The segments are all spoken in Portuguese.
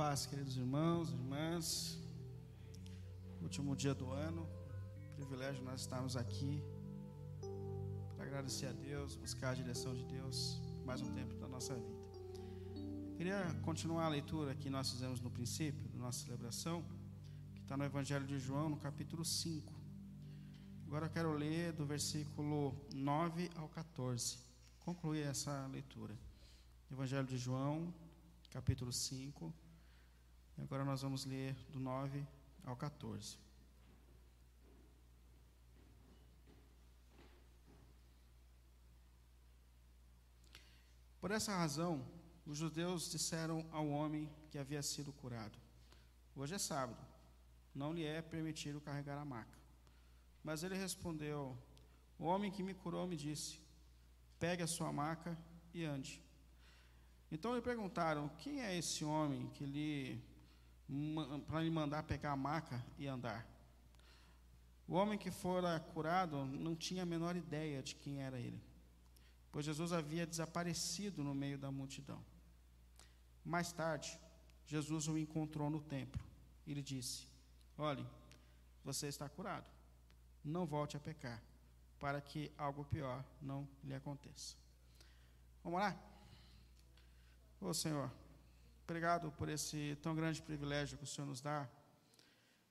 paz, queridos irmãos, irmãs. Último dia do ano, privilégio nós estarmos aqui para agradecer a Deus, buscar a direção de Deus mais um tempo da nossa vida. Queria continuar a leitura que nós fizemos no princípio da nossa celebração, que está no Evangelho de João, no capítulo 5. Agora eu quero ler do versículo 9 ao 14. Concluir essa leitura. Evangelho de João, capítulo 5. Agora nós vamos ler do 9 ao 14. Por essa razão, os judeus disseram ao homem que havia sido curado: Hoje é sábado, não lhe é permitido carregar a maca. Mas ele respondeu: O homem que me curou me disse: Pegue a sua maca e ande. Então lhe perguntaram: Quem é esse homem que lhe para lhe mandar pegar a maca e andar? O homem que fora curado não tinha a menor ideia de quem era ele, pois Jesus havia desaparecido no meio da multidão. Mais tarde, Jesus o encontrou no templo e lhe disse: Olhe, você está curado. Não volte a pecar, para que algo pior não lhe aconteça. Vamos lá? Ô Senhor, obrigado por esse tão grande privilégio que o Senhor nos dá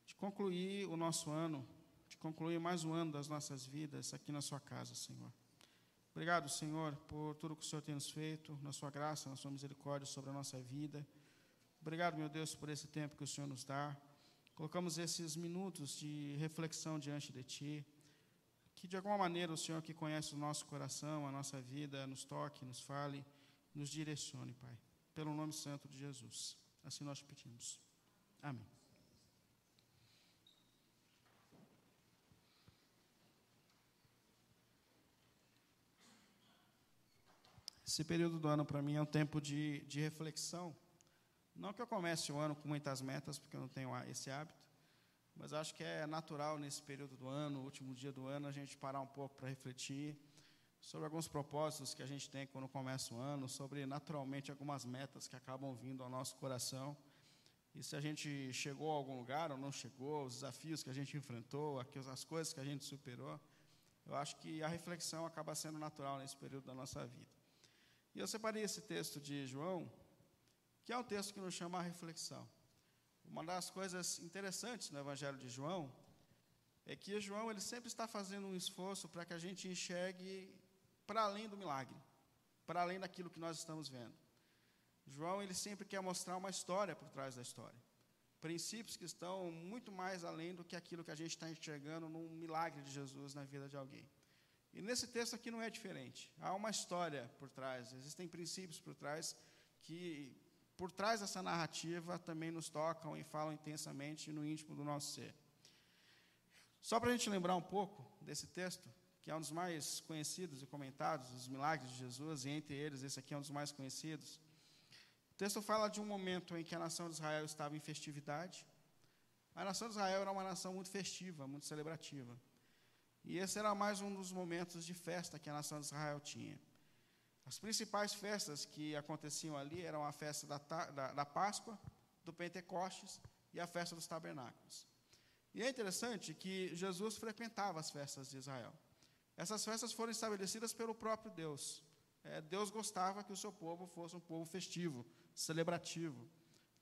de concluir o nosso ano, de concluir mais um ano das nossas vidas aqui na Sua casa, Senhor. Obrigado, Senhor, por tudo que o Senhor tem nos feito, na Sua graça, na Sua misericórdia sobre a nossa vida. Obrigado, meu Deus, por esse tempo que o Senhor nos dá. Colocamos esses minutos de reflexão diante de Ti. Que de alguma maneira o Senhor que conhece o nosso coração, a nossa vida, nos toque, nos fale nos direcione, Pai, pelo nome santo de Jesus. Assim nós pedimos. Amém. Esse período do ano para mim é um tempo de, de reflexão. Não que eu comece o ano com muitas metas, porque eu não tenho esse hábito, mas acho que é natural nesse período do ano, último dia do ano, a gente parar um pouco para refletir sobre alguns propósitos que a gente tem quando começa o ano, sobre naturalmente algumas metas que acabam vindo ao nosso coração. E se a gente chegou a algum lugar ou não chegou, os desafios que a gente enfrentou, as coisas que a gente superou, eu acho que a reflexão acaba sendo natural nesse período da nossa vida. E eu separei esse texto de João, que é um texto que nos chama a reflexão. Uma das coisas interessantes no Evangelho de João é que João ele sempre está fazendo um esforço para que a gente enxergue para além do milagre, para além daquilo que nós estamos vendo. João ele sempre quer mostrar uma história por trás da história, princípios que estão muito mais além do que aquilo que a gente está enxergando num milagre de Jesus na vida de alguém. E nesse texto aqui não é diferente. Há uma história por trás, existem princípios por trás que, por trás dessa narrativa, também nos tocam e falam intensamente no íntimo do nosso ser. Só para a gente lembrar um pouco desse texto, que é um dos mais conhecidos e comentados, os milagres de Jesus, e entre eles esse aqui é um dos mais conhecidos. O texto fala de um momento em que a nação de Israel estava em festividade. A nação de Israel era uma nação muito festiva, muito celebrativa. E esse era mais um dos momentos de festa que a nação de Israel tinha. As principais festas que aconteciam ali eram a festa da, da, da Páscoa, do Pentecostes e a festa dos tabernáculos. E é interessante que Jesus frequentava as festas de Israel. Essas festas foram estabelecidas pelo próprio Deus. É, Deus gostava que o seu povo fosse um povo festivo, celebrativo.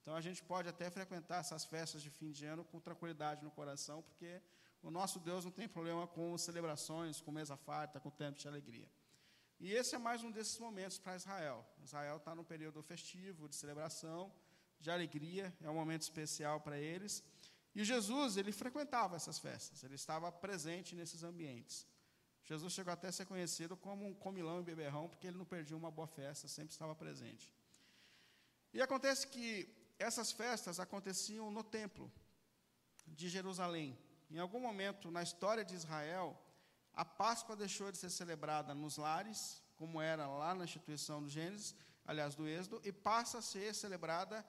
Então a gente pode até frequentar essas festas de fim de ano com tranquilidade no coração, porque o nosso Deus não tem problema com celebrações, com mesa farta, com tempo de alegria. E esse é mais um desses momentos para Israel. Israel está no período festivo, de celebração, de alegria, é um momento especial para eles. E Jesus, ele frequentava essas festas, ele estava presente nesses ambientes. Jesus chegou até a ser conhecido como um comilão e beberrão, porque ele não perdia uma boa festa, sempre estava presente. E acontece que essas festas aconteciam no templo de Jerusalém. Em algum momento na história de Israel, a Páscoa deixou de ser celebrada nos lares, como era lá na instituição do Gênesis, aliás, do Êxodo, e passa a ser celebrada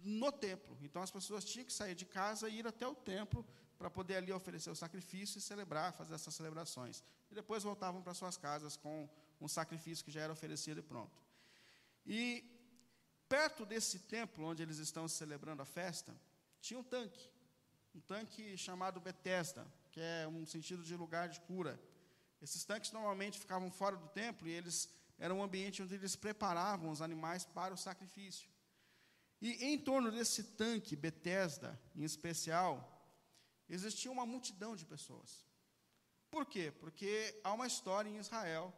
no templo. Então as pessoas tinham que sair de casa e ir até o templo para poder ali oferecer o sacrifício e celebrar, fazer essas celebrações. E depois voltavam para suas casas com um sacrifício que já era oferecido e pronto. E perto desse templo onde eles estão celebrando a festa, tinha um tanque, um tanque chamado Betesda, que é um sentido de lugar de cura. Esses tanques normalmente ficavam fora do templo e eles eram um ambiente onde eles preparavam os animais para o sacrifício. E em torno desse tanque Betesda, em especial, existia uma multidão de pessoas. Por quê? Porque há uma história em Israel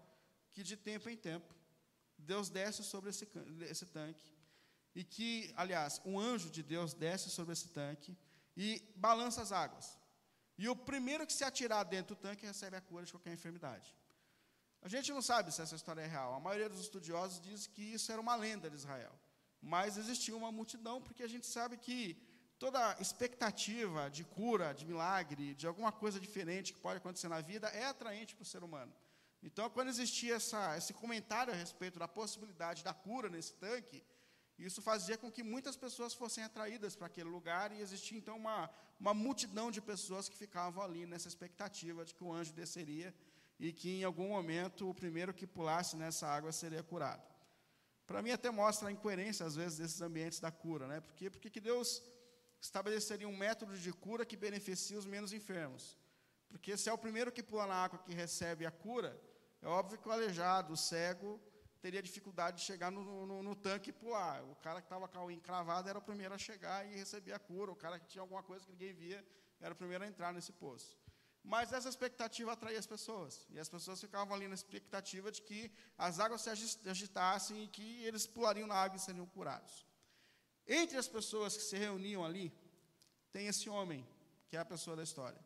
que de tempo em tempo Deus desce sobre esse, esse tanque e que, aliás, um anjo de Deus desce sobre esse tanque e balança as águas. E o primeiro que se atirar dentro do tanque recebe a cura de qualquer enfermidade. A gente não sabe se essa história é real. A maioria dos estudiosos diz que isso era uma lenda de Israel. Mas existia uma multidão, porque a gente sabe que toda expectativa de cura, de milagre, de alguma coisa diferente que pode acontecer na vida é atraente para o ser humano. Então, quando existia essa, esse comentário a respeito da possibilidade da cura nesse tanque, isso fazia com que muitas pessoas fossem atraídas para aquele lugar e existia então uma, uma multidão de pessoas que ficavam ali nessa expectativa de que o anjo desceria e que em algum momento o primeiro que pulasse nessa água seria curado. Para mim até mostra a incoerência às vezes desses ambientes da cura, né? Porque porque que Deus estabeleceria um método de cura que beneficia os menos enfermos? Porque se é o primeiro que pula na água que recebe a cura, é óbvio que o aleijado, o cego, teria dificuldade de chegar no, no, no tanque e pular. O cara que estava com a unha encravada era o primeiro a chegar e receber a cura. O cara que tinha alguma coisa que ninguém via era o primeiro a entrar nesse poço. Mas essa expectativa atraía as pessoas. E as pessoas ficavam ali na expectativa de que as águas se agitassem e que eles pulariam na água e seriam curados. Entre as pessoas que se reuniam ali, tem esse homem, que é a pessoa da história.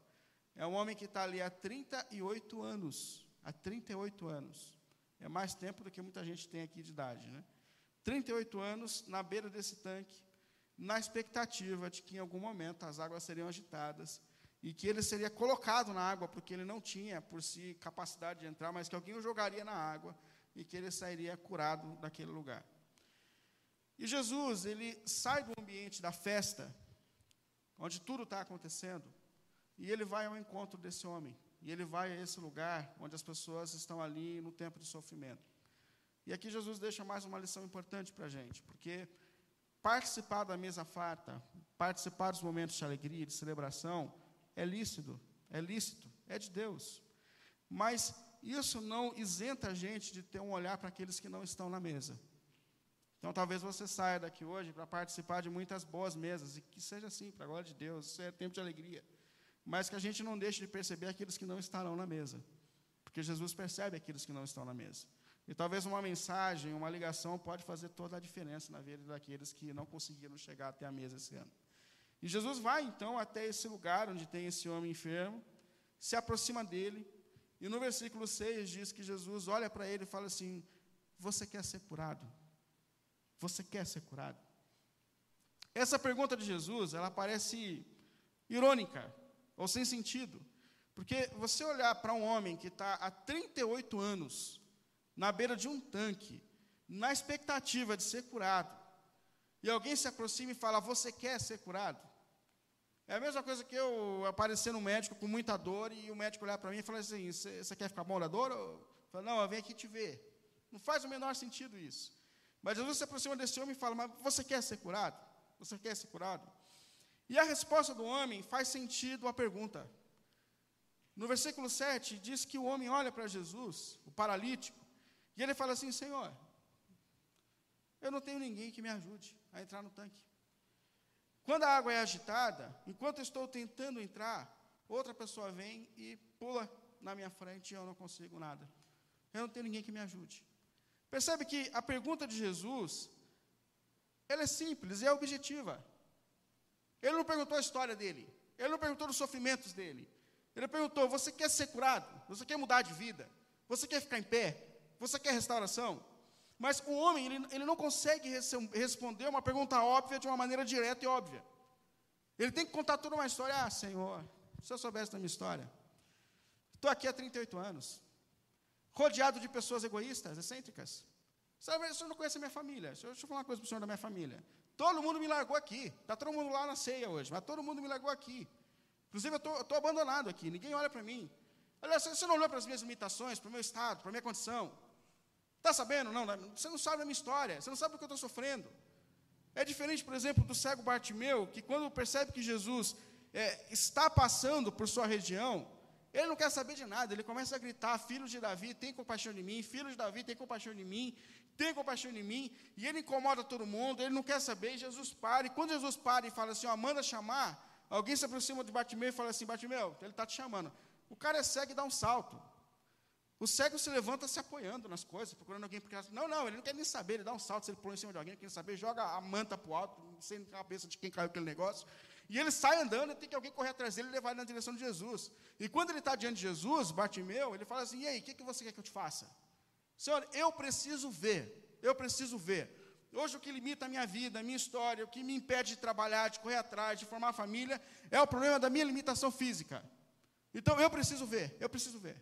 É um homem que está ali há 38 anos. Há 38 anos. É mais tempo do que muita gente tem aqui de idade, né? 38 anos na beira desse tanque, na expectativa de que em algum momento as águas seriam agitadas e que ele seria colocado na água, porque ele não tinha por si capacidade de entrar, mas que alguém o jogaria na água e que ele sairia curado daquele lugar. E Jesus, ele sai do ambiente da festa, onde tudo está acontecendo, e ele vai ao encontro desse homem. E ele vai a esse lugar onde as pessoas estão ali no tempo de sofrimento. E aqui Jesus deixa mais uma lição importante para a gente, porque participar da mesa farta, participar dos momentos de alegria, de celebração, é lícito, é lícito, é de Deus. Mas isso não isenta a gente de ter um olhar para aqueles que não estão na mesa. Então, talvez você saia daqui hoje para participar de muitas boas mesas, e que seja assim, para a glória de Deus, isso é tempo de alegria mas que a gente não deixe de perceber aqueles que não estarão na mesa, porque Jesus percebe aqueles que não estão na mesa. E talvez uma mensagem, uma ligação pode fazer toda a diferença na vida daqueles que não conseguiram chegar até a mesa esse ano. E Jesus vai então até esse lugar onde tem esse homem enfermo, se aproxima dele, e no versículo 6 diz que Jesus olha para ele e fala assim: Você quer ser curado? Você quer ser curado? Essa pergunta de Jesus, ela parece irônica, ou sem sentido. Porque você olhar para um homem que está há 38 anos na beira de um tanque, na expectativa de ser curado, e alguém se aproxima e fala: Você quer ser curado? É a mesma coisa que eu aparecer no médico com muita dor e o médico olhar para mim e falar assim: Você quer ficar bom da dor? Eu falo, Não, eu venho aqui te ver. Não faz o menor sentido isso. Mas Jesus se aproxima desse homem e fala: Mas você quer ser curado? Você quer ser curado? E a resposta do homem faz sentido à pergunta. No versículo 7, diz que o homem olha para Jesus, o paralítico, e ele fala assim: Senhor, eu não tenho ninguém que me ajude a entrar no tanque. Quando a água é agitada, enquanto estou tentando entrar, outra pessoa vem e pula na minha frente e eu não consigo nada. Eu não tenho ninguém que me ajude. Percebe que a pergunta de Jesus, ela é simples e é objetiva. Ele não perguntou a história dele. Ele não perguntou os sofrimentos dele. Ele perguntou: Você quer ser curado? Você quer mudar de vida? Você quer ficar em pé? Você quer restauração? Mas o homem, ele, ele não consegue responder uma pergunta óbvia de uma maneira direta e óbvia. Ele tem que contar toda uma história. Ah, Senhor, se eu soubesse da minha história. Estou aqui há 38 anos, rodeado de pessoas egoístas, excêntricas. Sabe, o senhor não conhece a minha família. Deixa eu falar uma coisa para o senhor da minha família. Todo mundo me largou aqui. Está todo mundo lá na ceia hoje, mas todo mundo me largou aqui. Inclusive, eu estou abandonado aqui, ninguém olha para mim. Aliás, você não olhou para as minhas limitações, para o meu estado, para a minha condição. Está sabendo? Não, você não sabe a minha história, você não sabe o que eu estou sofrendo. É diferente, por exemplo, do cego Bartimeu, que quando percebe que Jesus é, está passando por sua região, ele não quer saber de nada, ele começa a gritar: Filho de Davi, tem compaixão de mim, filho de Davi, tem compaixão de mim, tem compaixão de mim, e ele incomoda todo mundo, ele não quer saber, Jesus para, e quando Jesus para e fala assim: ó, manda chamar, alguém se aproxima de Bartimeu e fala assim: Bartimeu, ele está te chamando. O cara é cego e dá um salto. O cego se levanta se apoiando nas coisas, procurando alguém. Porque, não, não, ele não quer nem saber, ele dá um salto, se ele pula em cima de alguém, ele quer saber, joga a manta para o alto, sem cabeça de quem caiu aquele negócio. E ele sai andando, tem que alguém correr atrás dele e levar ele na direção de Jesus. E quando ele está diante de Jesus, Bartimeu, ele fala assim: e aí, o que, que você quer que eu te faça? Senhor, eu preciso ver, eu preciso ver. Hoje o que limita a minha vida, a minha história, o que me impede de trabalhar, de correr atrás, de formar família, é o problema da minha limitação física. Então eu preciso ver, eu preciso ver.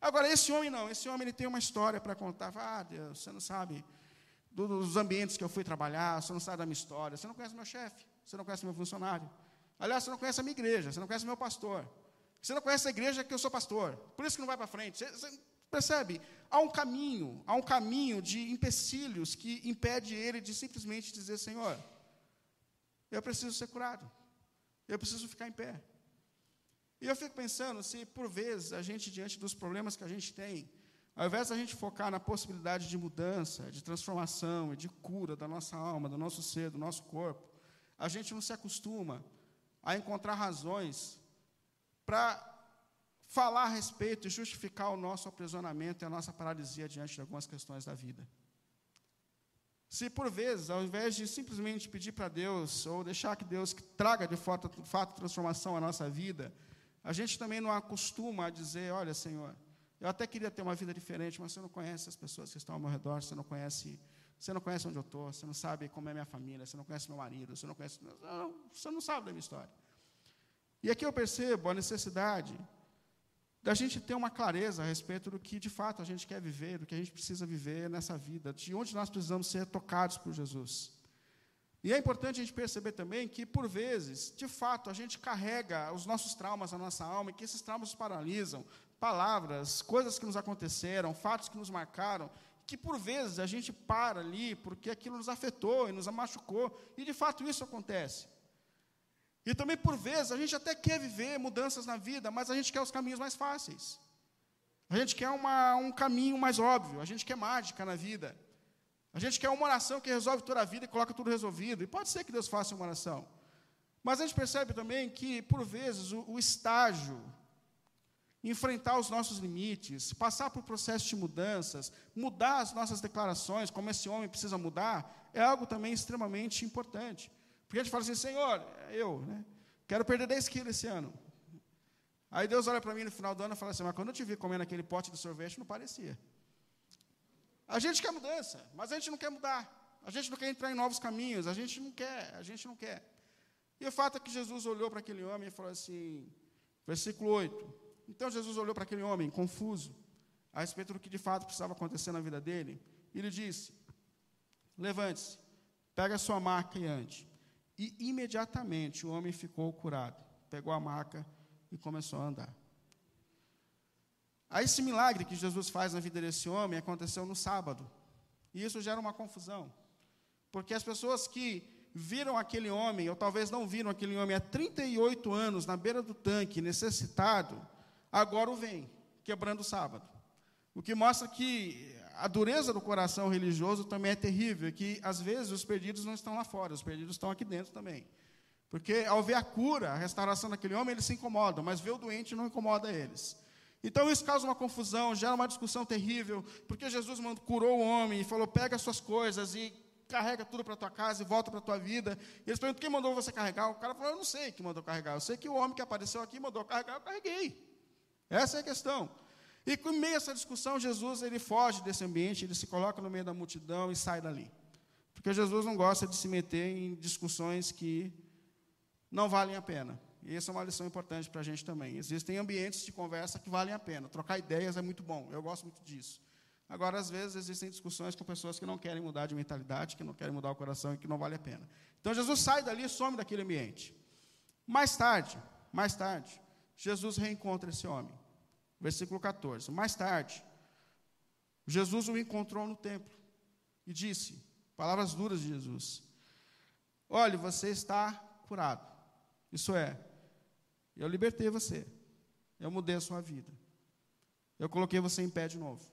Agora, esse homem não, esse homem ele tem uma história para contar. Ah, Deus, você não sabe dos ambientes que eu fui trabalhar, você não sabe da minha história, você não conhece meu chefe, você não conhece meu funcionário. Aliás, você não conhece a minha igreja, você não conhece meu pastor. Você não conhece a igreja que eu sou pastor. Por isso que não vai para frente. Você, você percebe? Há um caminho, há um caminho de empecilhos que impede ele de simplesmente dizer, Senhor, eu preciso ser curado. Eu preciso ficar em pé. E eu fico pensando se, por vezes, a gente, diante dos problemas que a gente tem, ao invés da gente focar na possibilidade de mudança, de transformação e de cura da nossa alma, do nosso ser, do nosso corpo, a gente não se acostuma a encontrar razões para falar a respeito e justificar o nosso aprisionamento e a nossa paralisia diante de algumas questões da vida. Se por vezes, ao invés de simplesmente pedir para Deus, ou deixar que Deus traga de fato, fato transformação à nossa vida, a gente também não acostuma a dizer: Olha, Senhor, eu até queria ter uma vida diferente, mas você não conhece as pessoas que estão ao meu redor, você não conhece, você não conhece onde eu estou, você não sabe como é minha família, você não conhece meu marido, você não conhece. Você não sabe da minha história. E aqui eu percebo a necessidade da gente ter uma clareza a respeito do que de fato a gente quer viver, do que a gente precisa viver nessa vida, de onde nós precisamos ser tocados por Jesus. E é importante a gente perceber também que, por vezes, de fato, a gente carrega os nossos traumas na nossa alma e que esses traumas nos paralisam. Palavras, coisas que nos aconteceram, fatos que nos marcaram, que por vezes a gente para ali porque aquilo nos afetou e nos machucou, e de fato isso acontece. E também por vezes a gente até quer viver mudanças na vida, mas a gente quer os caminhos mais fáceis. A gente quer uma, um caminho mais óbvio, a gente quer mágica na vida. A gente quer uma oração que resolve toda a vida e coloca tudo resolvido. E pode ser que Deus faça uma oração. Mas a gente percebe também que, por vezes, o, o estágio, enfrentar os nossos limites, passar por processos de mudanças, mudar as nossas declarações, como esse homem precisa mudar, é algo também extremamente importante. Porque a gente fala assim, Senhor, eu né, quero perder 10 quilos esse ano. Aí Deus olha para mim no final do ano e fala assim, mas quando eu te vi comendo aquele pote de sorvete, não parecia. A gente quer mudança, mas a gente não quer mudar. A gente não quer entrar em novos caminhos, a gente não quer, a gente não quer. E o fato é que Jesus olhou para aquele homem e falou assim, versículo 8. Então Jesus olhou para aquele homem, confuso, a respeito do que de fato precisava acontecer na vida dele, e lhe disse: Levante-se, pega a sua maca e ande. E imediatamente o homem ficou curado. Pegou a maca e começou a andar. Aí esse milagre que Jesus faz na vida desse homem aconteceu no sábado. E isso gera uma confusão. Porque as pessoas que viram aquele homem, ou talvez não viram aquele homem há 38 anos na beira do tanque, necessitado, agora o veem, quebrando o sábado. O que mostra que a dureza do coração religioso também é terrível, que às vezes os perdidos não estão lá fora, os perdidos estão aqui dentro também. Porque ao ver a cura, a restauração daquele homem, eles se incomodam, mas ver o doente não incomoda eles. Então isso causa uma confusão, gera uma discussão terrível, porque Jesus curou o homem e falou: pega as suas coisas e carrega tudo para tua casa e volta para tua vida. E eles perguntam: quem mandou você carregar? O cara falou: eu não sei quem mandou carregar, eu sei que o homem que apareceu aqui mandou carregar, eu carreguei. Essa é a questão. E com meio a essa discussão, Jesus ele foge desse ambiente, ele se coloca no meio da multidão e sai dali. Porque Jesus não gosta de se meter em discussões que não valem a pena. E essa é uma lição importante para a gente também. Existem ambientes de conversa que valem a pena. Trocar ideias é muito bom. Eu gosto muito disso. Agora, às vezes, existem discussões com pessoas que não querem mudar de mentalidade, que não querem mudar o coração e que não vale a pena. Então, Jesus sai dali e some daquele ambiente. Mais tarde, mais tarde, Jesus reencontra esse homem. Versículo 14. Mais tarde, Jesus o encontrou no templo e disse, palavras duras de Jesus: Olhe, você está curado. Isso é, eu libertei você. Eu mudei a sua vida. Eu coloquei você em pé de novo,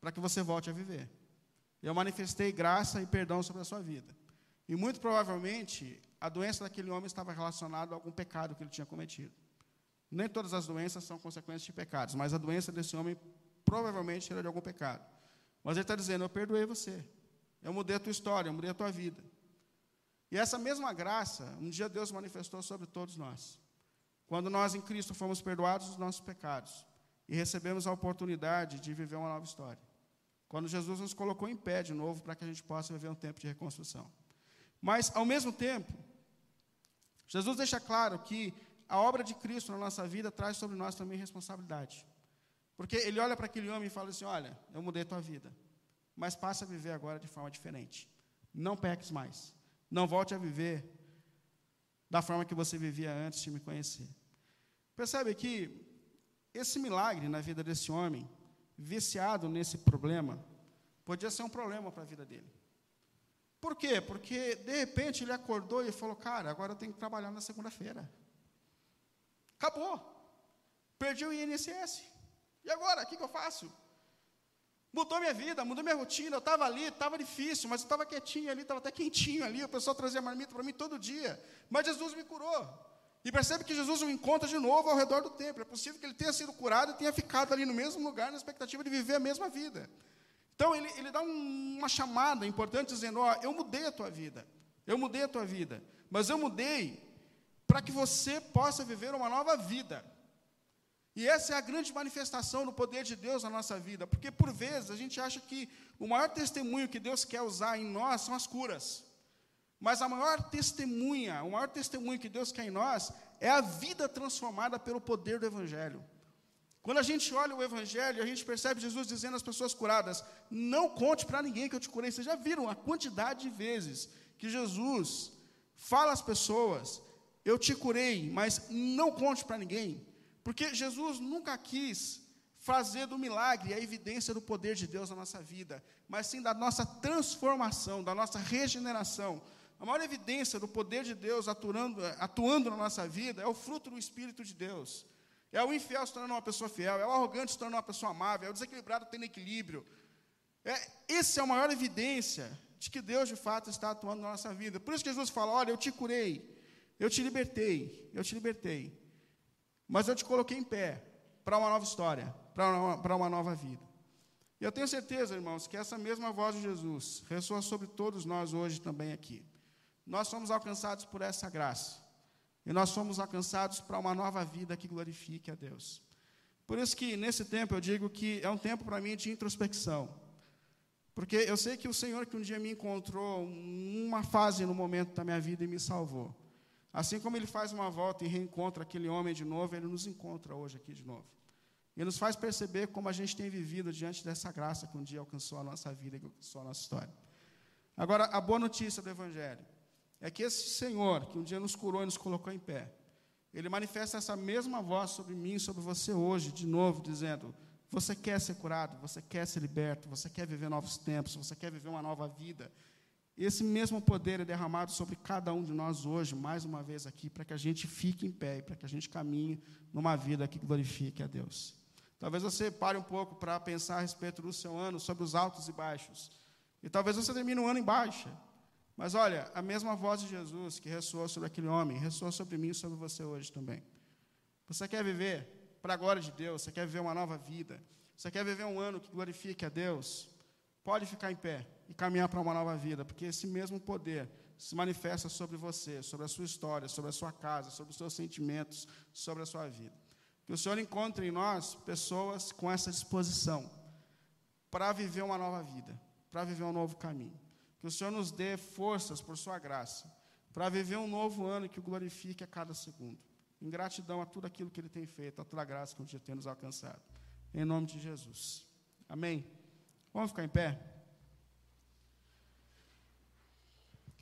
para que você volte a viver. Eu manifestei graça e perdão sobre a sua vida. E muito provavelmente, a doença daquele homem estava relacionada a algum pecado que ele tinha cometido. Nem todas as doenças são consequências de pecados, mas a doença desse homem provavelmente era de algum pecado. Mas ele está dizendo: Eu perdoei você. Eu mudei a tua história, eu mudei a tua vida. E essa mesma graça, um dia Deus manifestou sobre todos nós. Quando nós em Cristo fomos perdoados dos nossos pecados e recebemos a oportunidade de viver uma nova história. Quando Jesus nos colocou em pé de novo para que a gente possa viver um tempo de reconstrução. Mas, ao mesmo tempo, Jesus deixa claro que a obra de Cristo na nossa vida traz sobre nós também responsabilidade. Porque ele olha para aquele homem e fala assim: Olha, eu mudei a tua vida, mas passa a viver agora de forma diferente. Não peques mais. Não volte a viver da forma que você vivia antes de me conhecer. Percebe que esse milagre na vida desse homem, viciado nesse problema, podia ser um problema para a vida dele. Por quê? Porque de repente ele acordou e falou: Cara, agora eu tenho que trabalhar na segunda-feira. Acabou. Perdi o INSS. E agora? O que, que eu faço? Mudou minha vida, mudou minha rotina. Eu estava ali, estava difícil, mas eu estava quietinho ali, estava até quentinho ali. O pessoal trazia marmita para mim todo dia. Mas Jesus me curou. E percebe que Jesus o encontra de novo ao redor do templo. É possível que ele tenha sido curado e tenha ficado ali no mesmo lugar, na expectativa de viver a mesma vida. Então, ele, ele dá um, uma chamada importante, dizendo: Ó, eu mudei a tua vida. Eu mudei a tua vida. Mas eu mudei para que você possa viver uma nova vida. E essa é a grande manifestação do poder de Deus na nossa vida, porque por vezes a gente acha que o maior testemunho que Deus quer usar em nós são as curas. Mas a maior testemunha, o maior testemunho que Deus quer em nós é a vida transformada pelo poder do Evangelho. Quando a gente olha o Evangelho, a gente percebe Jesus dizendo às pessoas curadas: Não conte para ninguém que eu te curei. Vocês já viram a quantidade de vezes que Jesus fala às pessoas: Eu te curei, mas não conte para ninguém. Porque Jesus nunca quis fazer do milagre a evidência do poder de Deus na nossa vida, mas sim da nossa transformação, da nossa regeneração. A maior evidência do poder de Deus atuando, na nossa vida é o fruto do Espírito de Deus. É o infiel se tornando uma pessoa fiel, é o arrogante se tornando uma pessoa amável, é o desequilibrado tendo equilíbrio. É, essa é a maior evidência de que Deus de fato está atuando na nossa vida. Por isso que Jesus fala: Olha, eu te curei, eu te libertei, eu te libertei. Mas eu te coloquei em pé para uma nova história, para uma, uma nova vida. E eu tenho certeza, irmãos, que essa mesma voz de Jesus ressoa sobre todos nós hoje também aqui. Nós somos alcançados por essa graça. E nós somos alcançados para uma nova vida que glorifique a Deus. Por isso que nesse tempo eu digo que é um tempo para mim de introspecção. Porque eu sei que o Senhor que um dia me encontrou uma fase no momento da minha vida e me salvou. Assim como ele faz uma volta e reencontra aquele homem de novo, ele nos encontra hoje aqui de novo. E nos faz perceber como a gente tem vivido diante dessa graça que um dia alcançou a nossa vida e alcançou a nossa história. Agora, a boa notícia do Evangelho é que esse Senhor, que um dia nos curou e nos colocou em pé, ele manifesta essa mesma voz sobre mim sobre você hoje, de novo, dizendo: Você quer ser curado, você quer ser liberto, você quer viver novos tempos, você quer viver uma nova vida. Esse mesmo poder é derramado sobre cada um de nós hoje, mais uma vez aqui, para que a gente fique em pé, para que a gente caminhe numa vida que glorifique a Deus. Talvez você pare um pouco para pensar a respeito do seu ano, sobre os altos e baixos. E talvez você termine um ano em baixa. Mas olha, a mesma voz de Jesus que ressoou sobre aquele homem, ressoou sobre mim e sobre você hoje também. Você quer viver para a glória de Deus, você quer viver uma nova vida, você quer viver um ano que glorifique a Deus, pode ficar em pé e caminhar para uma nova vida, porque esse mesmo poder se manifesta sobre você, sobre a sua história, sobre a sua casa, sobre os seus sentimentos, sobre a sua vida. Que o Senhor encontre em nós pessoas com essa disposição para viver uma nova vida, para viver um novo caminho. Que o Senhor nos dê forças por sua graça, para viver um novo ano que o glorifique a cada segundo. Em gratidão a tudo aquilo que Ele tem feito, a toda a graça que dia tem nos alcançado. Em nome de Jesus. Amém. Vamos ficar em pé?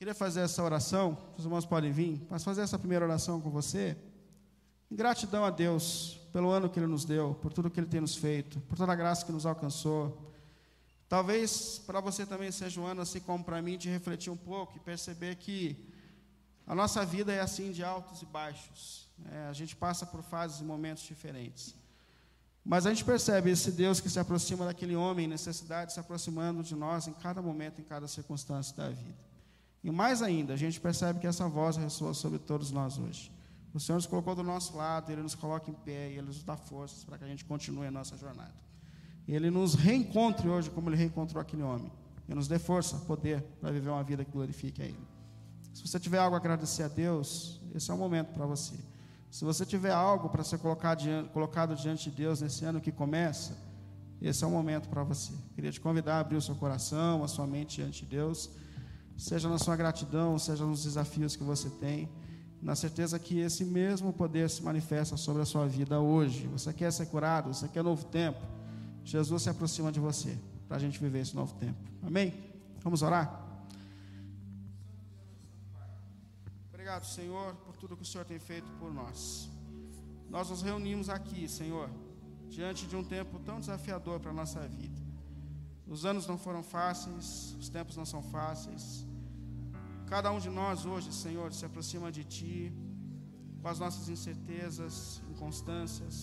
Queria fazer essa oração, os irmãos podem vir, mas fazer essa primeira oração com você. Em gratidão a Deus pelo ano que Ele nos deu, por tudo que Ele tem nos feito, por toda a graça que nos alcançou. Talvez para você também seja um ano, assim como para mim, de refletir um pouco e perceber que A nossa vida é assim de altos e baixos. É, a gente passa por fases e momentos diferentes. Mas a gente percebe esse Deus que se aproxima daquele homem em necessidade, se aproximando de nós em cada momento, em cada circunstância da vida. E mais ainda, a gente percebe que essa voz ressoa sobre todos nós hoje. O Senhor nos colocou do nosso lado, Ele nos coloca em pé e Ele nos dá forças para que a gente continue a nossa jornada. Ele nos reencontre hoje como Ele reencontrou aquele homem. E nos dê força, poder para viver uma vida que glorifique a Ele. Se você tiver algo a agradecer a Deus, esse é o momento para você. Se você tiver algo para ser colocado diante de Deus nesse ano que começa, esse é o momento para você. Queria te convidar a abrir o seu coração, a sua mente diante de Deus, seja na sua gratidão, seja nos desafios que você tem, na certeza que esse mesmo poder se manifesta sobre a sua vida hoje. Você quer ser curado, você quer novo tempo, Jesus se aproxima de você para a gente viver esse novo tempo. Amém? Vamos orar? Obrigado, Senhor, por tudo que o Senhor tem feito por nós. Nós nos reunimos aqui, Senhor, diante de um tempo tão desafiador para a nossa vida. Os anos não foram fáceis, os tempos não são fáceis. Cada um de nós hoje, Senhor, se aproxima de Ti, com as nossas incertezas, inconstâncias.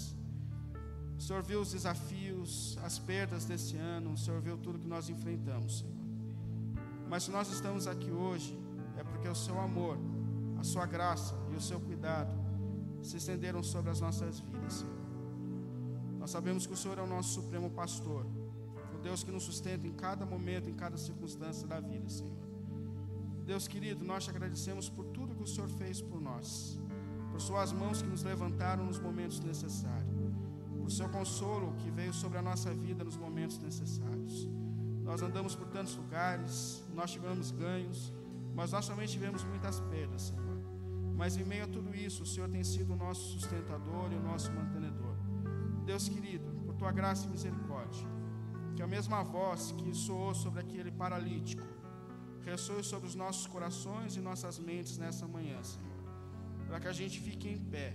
O Senhor viu os desafios, as perdas desse ano, o Senhor viu tudo que nós enfrentamos, Senhor. Mas se nós estamos aqui hoje, é porque o Seu amor a sua graça e o seu cuidado se estenderam sobre as nossas vidas, Senhor. Nós sabemos que o Senhor é o nosso supremo pastor, Deus que nos sustenta em cada momento, em cada circunstância da vida, Senhor. Deus querido, nós te agradecemos por tudo que o Senhor fez por nós, por suas mãos que nos levantaram nos momentos necessários, por seu consolo que veio sobre a nossa vida nos momentos necessários. Nós andamos por tantos lugares, nós tivemos ganhos, mas nós também tivemos muitas perdas, Senhor. Mas em meio a tudo isso, o Senhor tem sido o nosso sustentador e o nosso mantenedor. Deus querido, por tua graça e misericórdia, que a mesma voz que soou sobre aquele paralítico, ressoe sobre os nossos corações e nossas mentes nessa manhã, Senhor. Para que a gente fique em pé,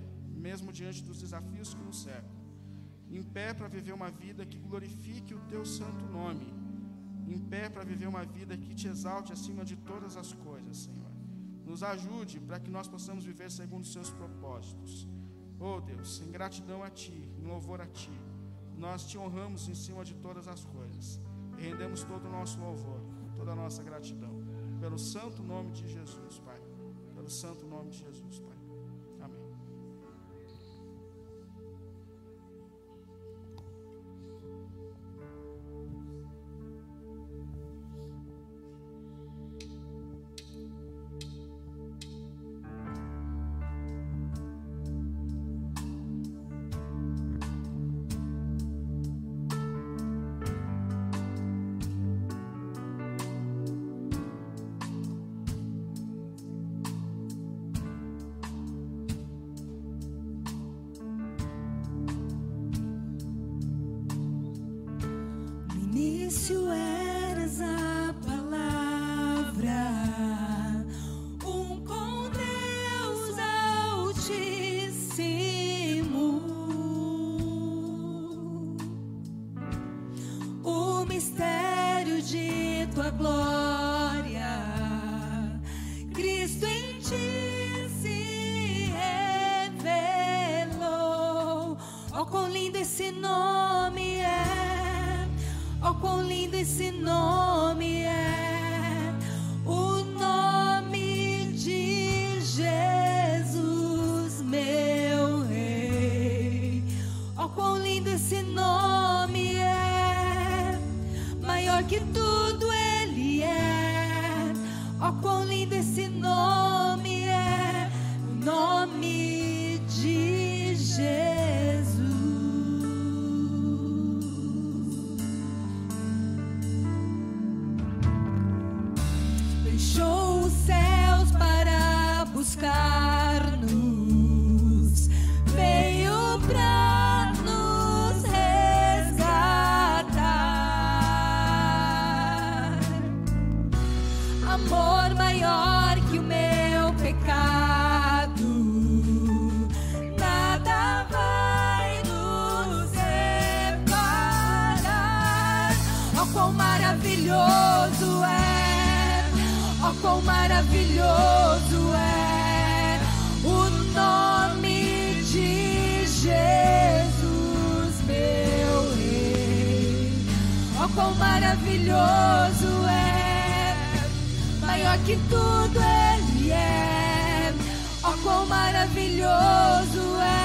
mesmo diante dos desafios que nos cercam. Em pé para viver uma vida que glorifique o teu santo nome. Em pé para viver uma vida que te exalte acima de todas as coisas, Senhor. Nos ajude para que nós possamos viver segundo os seus propósitos. Oh Deus, em gratidão a Ti, em louvor a Ti, nós te honramos em cima de todas as coisas. E rendemos todo o nosso louvor, toda a nossa gratidão. Pelo santo nome de Jesus, Pai. Pelo santo nome de Jesus, Pai. amor maior que o meu pecado. Nada vai nos separar. Oh, quão maravilhoso é! Oh, quão maravilhoso é o nome de Jesus, meu Rei. Oh, quão maravilhoso que tudo Ele é. Ó, oh, quão maravilhoso é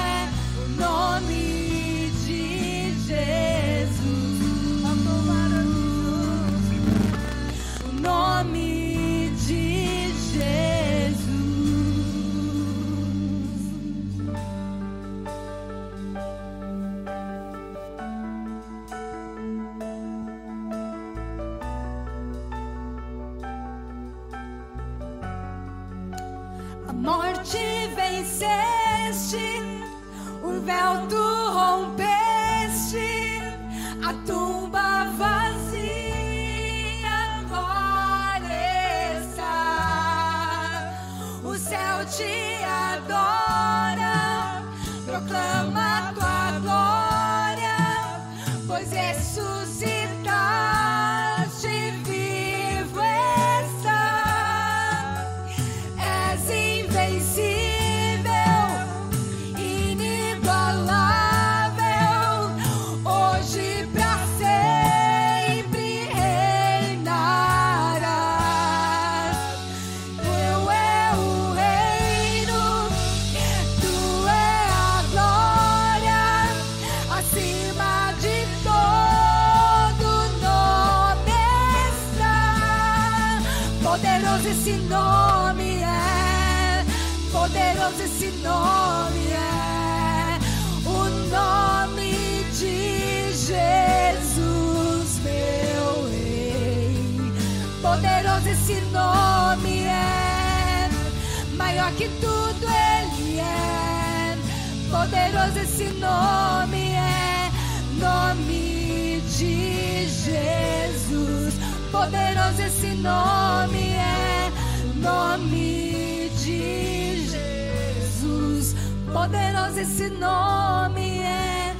Poderoso esse nome é, nome de Jesus. Poderoso esse nome é, nome de Jesus. Poderoso esse nome é,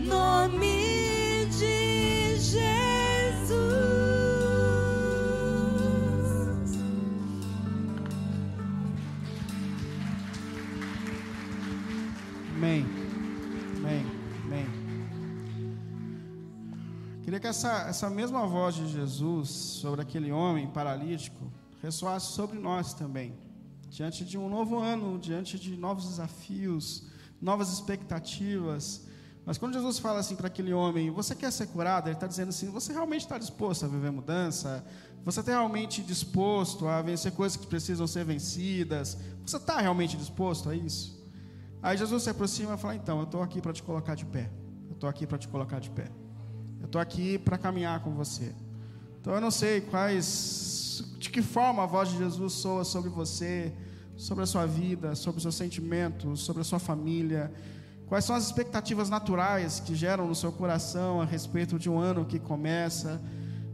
nome que essa, essa mesma voz de Jesus sobre aquele homem paralítico ressoasse sobre nós também. Diante de um novo ano, diante de novos desafios, novas expectativas. Mas quando Jesus fala assim para aquele homem, você quer ser curado? Ele está dizendo assim, você realmente está disposto a viver mudança? Você está realmente disposto a vencer coisas que precisam ser vencidas? Você está realmente disposto a isso? Aí Jesus se aproxima e fala: Então, eu estou aqui para te colocar de pé. Eu estou aqui para te colocar de pé. Eu estou aqui para caminhar com você. Então, eu não sei quais, de que forma a voz de Jesus soa sobre você, sobre a sua vida, sobre os seus sentimentos, sobre a sua família. Quais são as expectativas naturais que geram no seu coração a respeito de um ano que começa.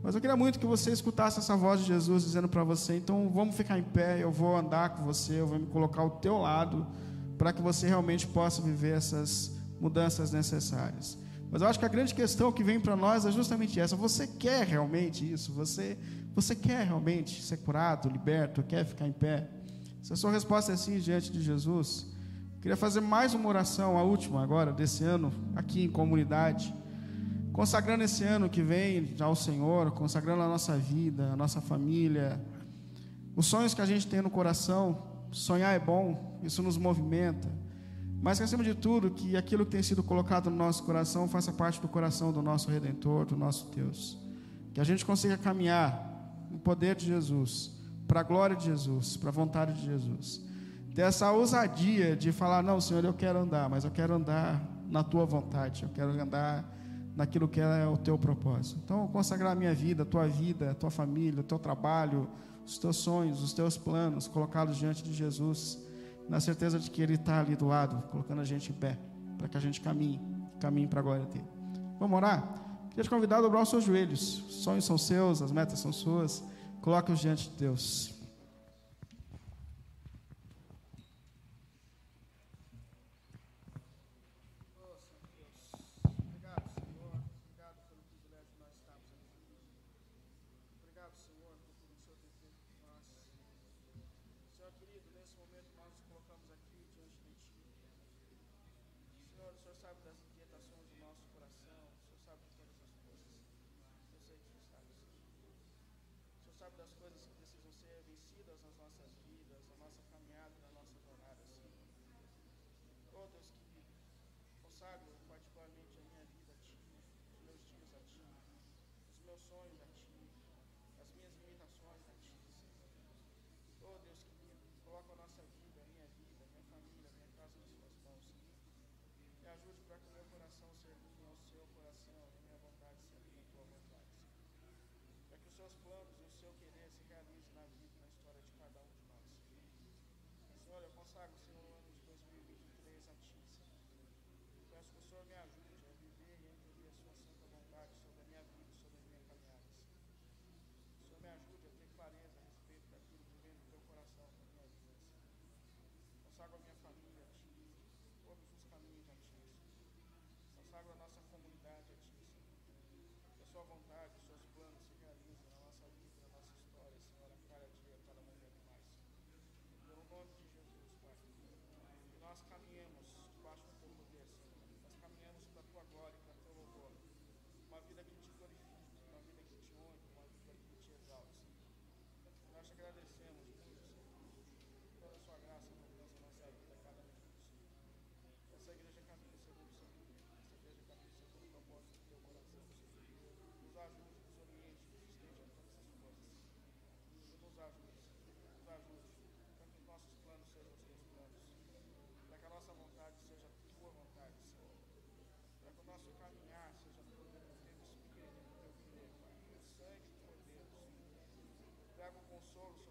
Mas eu queria muito que você escutasse essa voz de Jesus dizendo para você: então vamos ficar em pé, eu vou andar com você, eu vou me colocar ao teu lado, para que você realmente possa viver essas mudanças necessárias. Mas eu acho que a grande questão que vem para nós é justamente essa: você quer realmente isso? Você, você quer realmente ser curado, liberto, quer ficar em pé? Se a sua resposta é sim diante de Jesus, queria fazer mais uma oração, a última agora, desse ano, aqui em comunidade consagrando esse ano que vem ao Senhor, consagrando a nossa vida, a nossa família, os sonhos que a gente tem no coração. Sonhar é bom, isso nos movimenta, mas acima de tudo, que aquilo que tem sido colocado no nosso coração faça parte do coração do nosso Redentor, do nosso Deus. Que a gente consiga caminhar no poder de Jesus, para a glória de Jesus, para a vontade de Jesus. Ter essa ousadia de falar: Não, Senhor, eu quero andar, mas eu quero andar na tua vontade, eu quero andar naquilo que é o teu propósito. Então, consagrar a minha vida, a tua vida, a tua família, o teu trabalho, os teus sonhos, os teus planos, colocá-los diante de Jesus, na certeza de que Ele está ali do lado, colocando a gente em pé, para que a gente caminhe, caminhe para a glória dele. Vamos orar? Queria te convidar a dobrar os seus joelhos. Os sonhos são seus, as metas são suas. Coloque-os diante de Deus. Senhor, eu o Senhor, no ano de 2023 a Ti, Senhor. Peço que o Senhor me ajude. sol.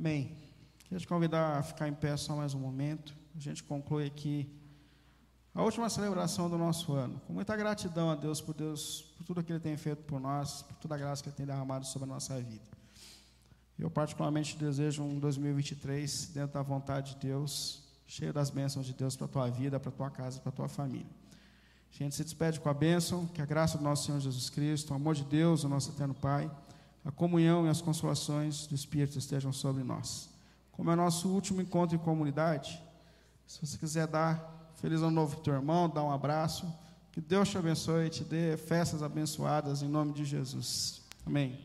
Amém. Queria te convidar a ficar em pé só mais um momento. A gente conclui aqui a última celebração do nosso ano. Com muita gratidão a Deus por Deus, por tudo que Ele tem feito por nós, por toda a graça que Ele tem derramado sobre a nossa vida. Eu particularmente desejo um 2023 dentro da vontade de Deus, cheio das bênçãos de Deus para a tua vida, para a tua casa, para a tua família. A gente se despede com a bênção, que a graça do nosso Senhor Jesus Cristo, o amor de Deus, o nosso eterno Pai, a comunhão e as consolações do Espírito estejam sobre nós. Como é nosso último encontro em comunidade, se você quiser dar feliz ano novo para teu irmão, dar um abraço, que Deus te abençoe e te dê festas abençoadas em nome de Jesus. Amém.